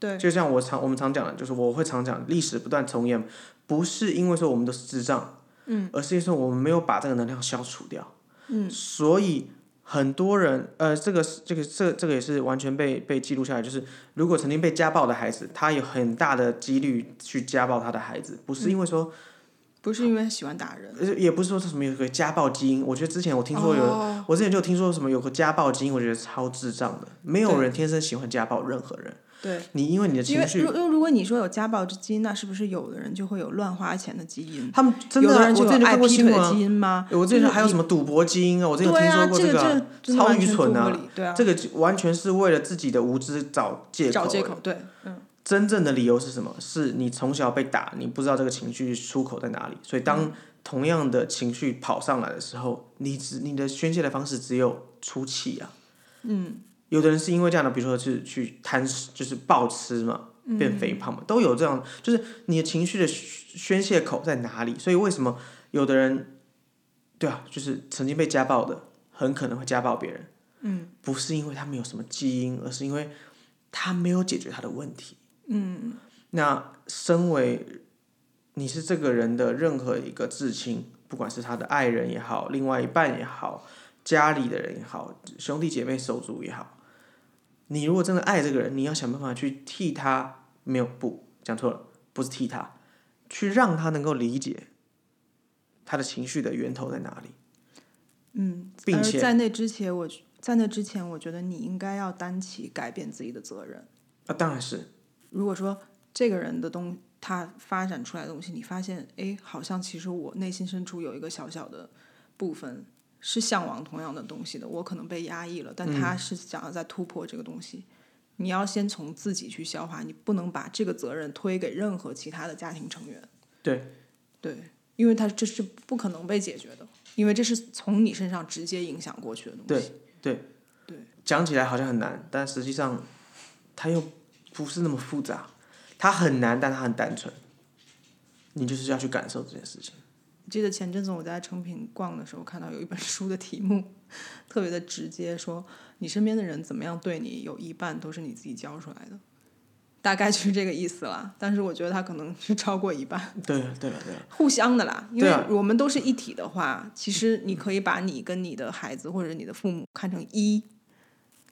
对就像我常我们常讲的，就是我会常讲，历史不断重演，不是因为说我们都是智障，嗯，而是因为说我们没有把这个能量消除掉，嗯，所以很多人，呃，这个是这个这这个也是完全被被记录下来，就是如果曾经被家暴的孩子，他有很大的几率去家暴他的孩子，不是因为说。不是因为喜欢打人，呃，也不是说是什么有个家暴基因，我觉得之前我听说有，哦我之前就听说什么有个家暴基因，我觉得超智障的，没有人天生喜欢家暴任何人。对，你因为你的情绪，如如果你说有家暴之基因，那是不是有的人就会有乱花钱的基因？他们真的啊，有爱劈腿基因吗？我之前还有什么赌博基因啊，我之前有对啊，听说过个啊，这个超愚蠢啊对啊，这个完全是为了自己的无知找借口。找借口，对，嗯，真正的理由是什么？是你从小被打，你不知道这个情绪出口在哪里，所以嗯当同样的情绪跑上来的时候，你只你的宣泄的方式只有出气啊。嗯，有的人是因为这样的，比如说是去贪食，就是暴吃嘛，变肥胖嘛，都有这样，就是你的情绪的宣泄口在哪里？所以为什么有的人，对啊，就是曾经被家暴的，很可能会家暴别人。嗯，不是因为他们有什么基因，而是因为他没有解决他的问题。嗯，那身为你是这个人的任何一个至亲，不管是他的爱人也好，另外一半也好，家里的人也好，兄弟姐妹手足也好，你如果真的爱这个人，你要想办法去替他，没有不讲错了，不是替他，去让他能够理解他的情绪的源头在哪里。嗯，并且在那之前，我在那之前，我觉得你应该要担起改变自己的责任。啊，当然是，如果说这个人的东他发展出来的东西，你发现，哎，好像其实我内心深处有一个小小的部分是向往同样的东西的，我可能被压抑了，但他是想要在突破这个东西，你要先从自己去消化，你不能把这个责任推给任何其他的家庭成员。对对，因为他这是不可能被解决的，因为这是从你身上直接影响过去的东西。对对对，讲起来好像很难，但实际上它又不是那么复杂，它很难，但它很单纯。你就是要去感受这件事情。记得前阵子我在成品逛的时候，看到有一本书的题目特别的直接，说你身边的人怎么样对你，有一半都是你自己教出来的，大概就是这个意思啦。但是我觉得他可能是超过一半，对啊对啊对啊，互相的啦。因为我们都是一体的话，其实你可以把你跟你的孩子或者你的父母看成一，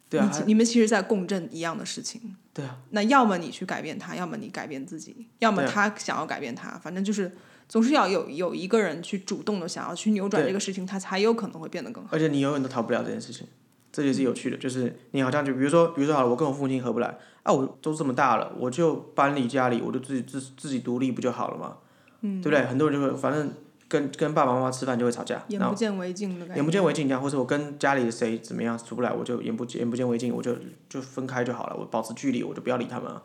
对啊你你们其实在共振一样的事情。对啊，那要么你去改变他，要么你改变自己，要么他想要改变他，反正就是总是要有有一个人去主动的想要去扭转这个事情，他才有可能会变得更好。而且你永远都逃不了这件事情，这也是有趣的。就是你好像就比如说，比如说好了，我跟我父亲合不来啊，我都这么大了，我就搬离家里，我就自己自自己独立不就好了嘛？嗯，对不对？很多人就会反正跟跟爸爸妈妈吃饭就会吵架，眼不见为净的感觉。眼不见为净这样，或者我跟家里的谁怎么样处不来，我就眼不见眼不见为净，我就就分开就好了，我保持距离，我就不要理他们了。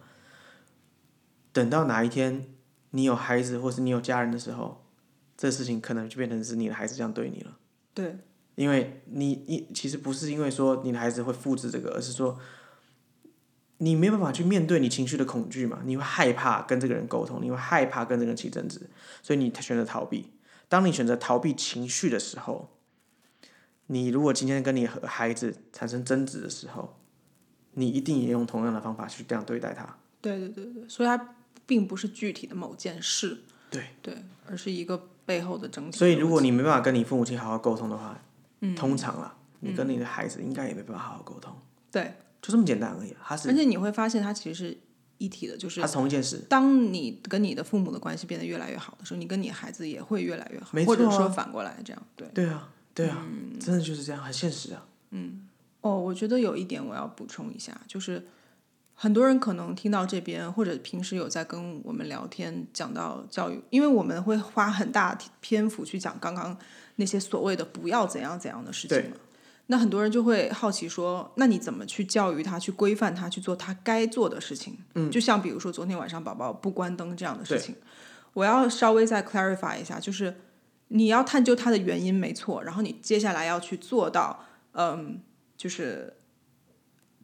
等到哪一天你有孩子或是你有家人的时候，这事情可能就变成是你的孩子这样对你了。对，因为你你其实不是因为说你的孩子会复制这个，而是说你没有办法去面对你情绪的恐惧嘛，你会害怕跟这个人沟通，你会害怕跟这个人起争执，所以你选择逃避。当你选择逃避情绪的时候，你如果今天跟你和孩子产生争执的时候，你一定也用同样的方法去这样对待他。对对对对，所以它并不是具体的某件事，对对，而是一个背后的整体的。所以如果你没办法跟你父母亲好好沟通的话，通常啊，你跟你的孩子应该也没办法好好沟通，对，就这么简单而已。他是而且你会发现它其实是一体的，就是同一件事。当你跟你的父母的关系变得越来越好的时候，你跟你孩子也会越来越好，没或者说反过来这样，对。对啊，对啊，真的就是这样，很现实啊。嗯哦，我觉得有一点我要补充一下，就是很多人可能听到这边，或者平时有在跟我们聊天讲到教育，因为我们会花很大篇幅去讲刚刚那些所谓的不要怎样怎样的事情对嘛。那很多人就会好奇说，那你怎么去教育他，去规范他去做他该做的事情？嗯，就像比如说昨天晚上宝宝不关灯这样的事情，我要稍微再 clarify 一下，就是你要探究它的原因没错，然后你接下来要去做到，嗯，就是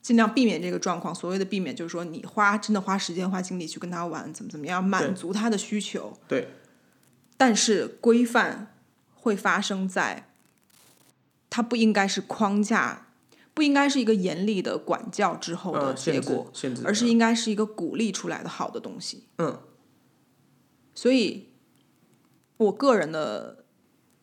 尽量避免这个状况。所谓的避免，就是说你花真的花时间花精力去跟他玩，怎么怎么样满足他的需求。对。但是规范会发生在，它不应该是框架，不应该是一个严厉的管教之后的结果，而是应该是一个鼓励出来的好的东西。嗯，所以，我个人的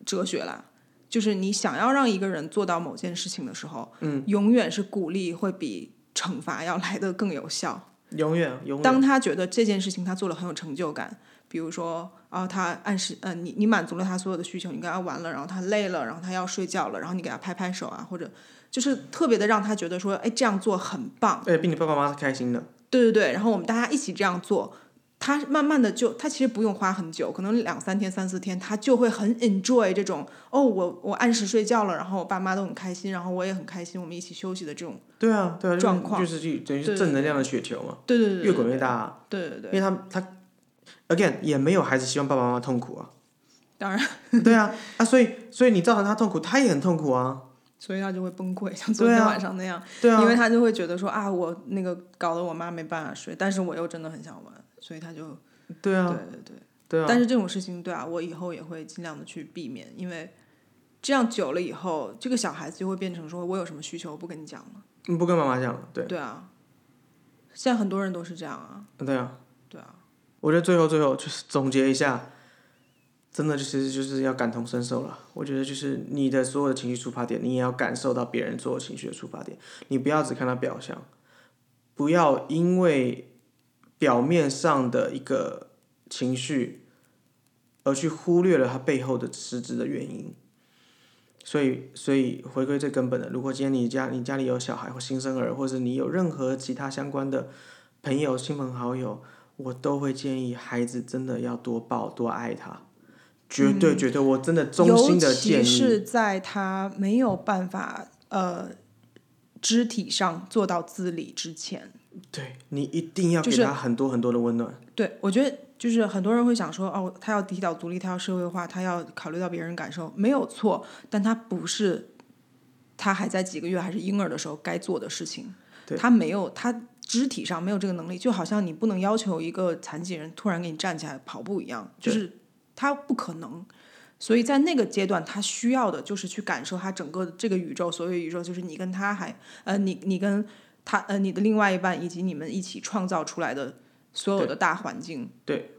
哲学啦，就是你想要让一个人做到某件事情的时候，嗯，永远是鼓励会比惩罚要来的更有效。永远永远。当他觉得这件事情他做了很有成就感，比如说啊，他按时，呃，你你满足了他所有的需求，你跟他玩了，然后他累了，然后他要睡觉了，然后你给他拍拍手啊，或者就是特别的让他觉得说，哎，这样做很棒，哎比你爸爸妈妈是开心的。对对对，然后我们大家一起这样做，他慢慢的就他其实不用花很久，可能两三天、三四天，他就会很 enjoy 这种哦，我我按时睡觉了，然后我爸妈都很开心，然后我也很开心，我们一起休息的这种，对啊，对啊，状况。就是就等于是正能量的雪球嘛，对对对，越滚越大。啊。对对对，因为他他 again 也没有孩子希望爸爸妈妈痛苦啊。当然，对啊，啊，所以所以你造成他痛苦，他也很痛苦啊。所以他就会崩溃，像昨天晚上那样，对啊，因为他就会觉得说啊，我那个搞得我妈没办法睡，但是我又真的很想玩，所以他就对啊，对对对。对啊。但是这种事情，对啊，我以后也会尽量的去避免，因为这样久了以后，这个小孩子就会变成说，我有什么需求我不跟你讲了。你不跟妈妈讲了，对对啊，现在很多人都是这样啊，对啊。对啊，我觉得最后最后就是总结一下，真的就其实就是要感同身受了。我觉得就是你的所有的情绪出发点，你也要感受到别人所有情绪的出发点，你不要只看到表象，不要因为表面上的一个情绪而去忽略了它背后的实质的原因。所以，所以回归最根本的，如果今天你家你家里有小孩或新生儿，或者你有任何其他相关的朋友、亲朋好友，我都会建议孩子真的要多抱多爱他，绝对绝对，我真的衷心的建尤其是。在他没有办法呃肢体上做到自理之前。对你一定要给他很多很多的温暖。对，我觉得就是很多人会想说，哦，他要提早独立，他要社会化，他要考虑到别人感受，没有错，但他不是他还在几个月还是婴儿的时候该做的事情，对他没有，他肢体上没有这个能力，就好像你不能要求一个残疾人突然给你站起来跑步一样，就是他不可能。所以在那个阶段，他需要的就是去感受他整个这个宇宙，所有宇宙就是你跟他还呃，你你跟他呃，你的另外一半以及你们一起创造出来的所有的大环境。对，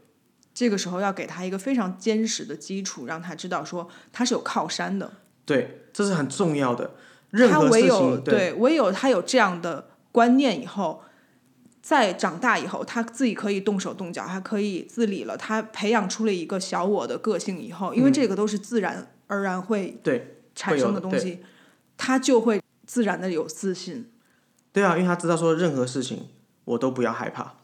这个时候要给他一个非常坚实的基础，让他知道说他是有靠山的。对，这是很重要的。任他何事唯有情，对唯有他有这样的观念以后，在长大以后，他自己可以动手动脚，他可以自理了，他培养出了一个小我的个性以后，因为这个都是自然而然会对产生的东西，他就会自然的有自信。对啊，因为他知道说任何事情我都不要害怕。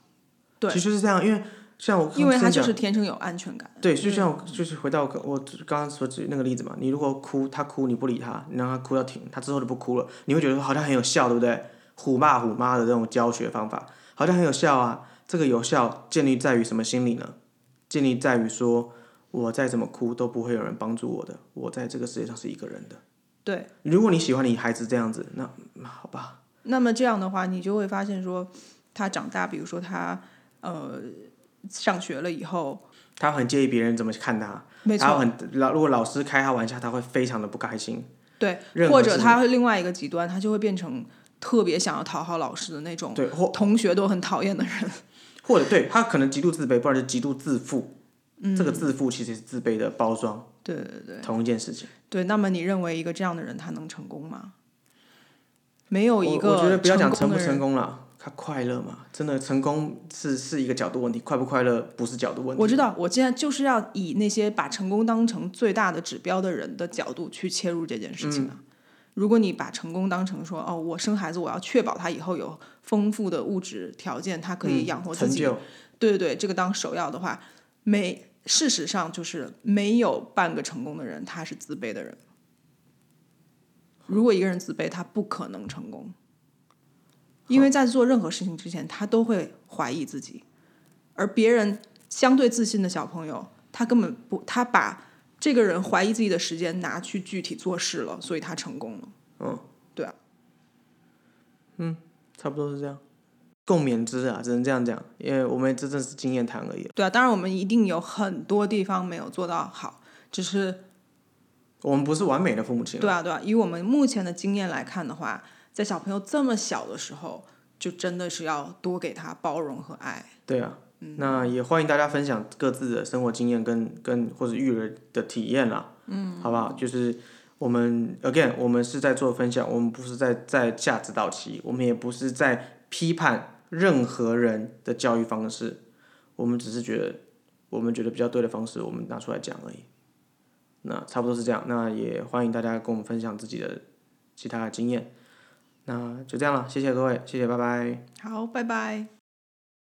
对其实是这样，因为像我因为他就是天生有安全感。对，就像我就是回到我我刚刚说举那个例子嘛，你如果哭，他哭你不理他，你让他哭到停，他之后就不哭了，你会觉得好像很有效，对不对？虎爸虎妈的这种教学方法好像很有效啊。这个有效建立在于什么心理呢？建立在于说我再怎么哭都不会有人帮助我的，我在这个世界上是一个人的。对，如果你喜欢你孩子这样子，那那好吧，那么这样的话，你就会发现说，他长大，比如说他呃上学了以后，他很介意别人怎么看他，没错，他很老如果老师开他玩笑，他会非常的不开心。对，或者他会另外一个极端，他就会变成特别想要讨好老师的那种，对，或同学都很讨厌的人。或者对他可能极度自卑，不然就极度自负。嗯这个自负其实是自卑的包装，对对对同一件事情。对，那么你认为一个这样的人他能成功吗？没有一个我我觉得不要讲成不成功了，他快乐嘛？真的成功是是一个角度问题，快不快乐不是角度问题。我知道，我现在就是要以那些把成功当成最大的指标的人的角度去切入这件事情啊。嗯如果你把成功当成说，哦，我生孩子，我要确保他以后有丰富的物质条件，他可以嗯养活自己，成就，对对对，这个当首要的话，没事实上就是没有半个成功的人他是自卑的人。如果一个人自卑，他不可能成功，因为在做任何事情之前，他都会怀疑自己，而别人相对自信的小朋友，他根本不，他把这个人怀疑自己的时间拿去具体做事了，所以他成功了。嗯，对啊，嗯差不多是这样。共勉之啊，只能这样讲，因为我们这正是经验谈而已。对啊，当然我们一定有很多地方没有做到好，只是我们不是完美的父母亲啊，对啊，对啊，以我们目前的经验来看的话，在小朋友这么小的时候，就真的是要多给他包容和爱。对啊，那也欢迎大家分享各自的生活经验跟跟或者育儿的体验啦，嗯，好不好？就是我们 again，我们是在做分享，我们不是在在价值导期，我们也不是在批判任何人的教育方式，我们只是觉得我们觉得比较对的方式，我们拿出来讲而已。那差不多是这样，那也欢迎大家跟我们分享自己的其他经验。那就这样了，谢谢各位，谢谢，拜拜。好，拜拜。